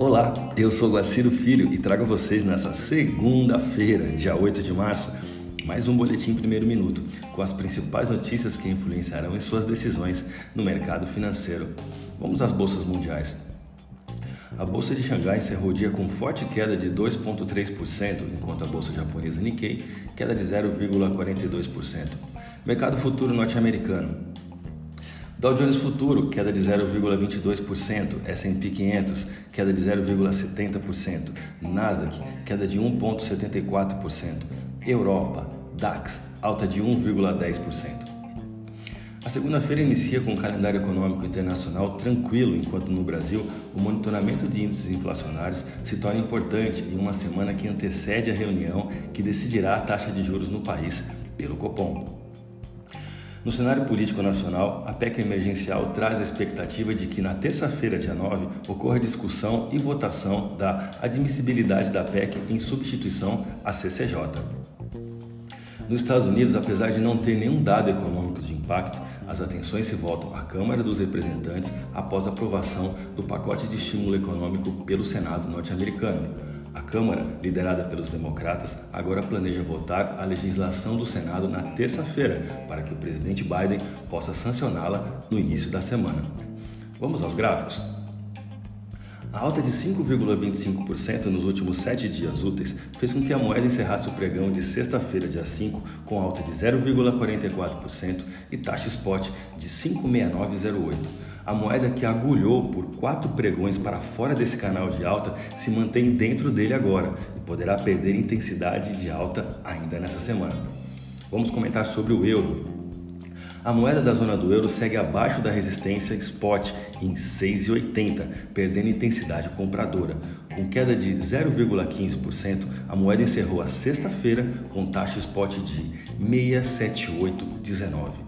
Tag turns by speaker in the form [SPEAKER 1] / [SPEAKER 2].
[SPEAKER 1] Olá, eu sou Guaciro Filho e trago a vocês nessa segunda-feira, dia 8 de março, mais um boletim primeiro minuto com as principais notícias que influenciarão em suas decisões no mercado financeiro. Vamos às bolsas mundiais. A bolsa de Xangai encerrou o dia com forte queda de 2,3%, enquanto a bolsa japonesa Nikkei queda de 0,42%. Mercado futuro norte-americano. Dow Jones Futuro, queda de 0,22%, S&P 500, queda de 0,70%, Nasdaq, queda de 1,74%, Europa, DAX, alta de 1,10%. A segunda-feira inicia com um calendário econômico internacional tranquilo, enquanto no Brasil o monitoramento de índices inflacionários se torna importante em uma semana que antecede a reunião que decidirá a taxa de juros no país pelo Copom. No cenário político nacional, a PEC emergencial traz a expectativa de que na terça-feira, dia 9, ocorra discussão e votação da admissibilidade da PEC em substituição à CCJ. Nos Estados Unidos, apesar de não ter nenhum dado econômico de impacto, as atenções se voltam à Câmara dos Representantes após a aprovação do pacote de estímulo econômico pelo Senado norte-americano. A Câmara, liderada pelos democratas, agora planeja votar a legislação do Senado na terça-feira para que o presidente Biden possa sancioná-la no início da semana. Vamos aos gráficos? A alta de 5,25% nos últimos sete dias úteis fez com que a moeda encerrasse o pregão de sexta-feira, dia 5, com alta de 0,44% e taxa spot de 5,6908. A moeda que agulhou por quatro pregões para fora desse canal de alta se mantém dentro dele agora e poderá perder intensidade de alta ainda nessa semana. Vamos comentar sobre o euro. A moeda da zona do euro segue abaixo da resistência spot em 6,80, perdendo intensidade compradora. Com queda de 0,15%, a moeda encerrou a sexta-feira com taxa spot de 67819.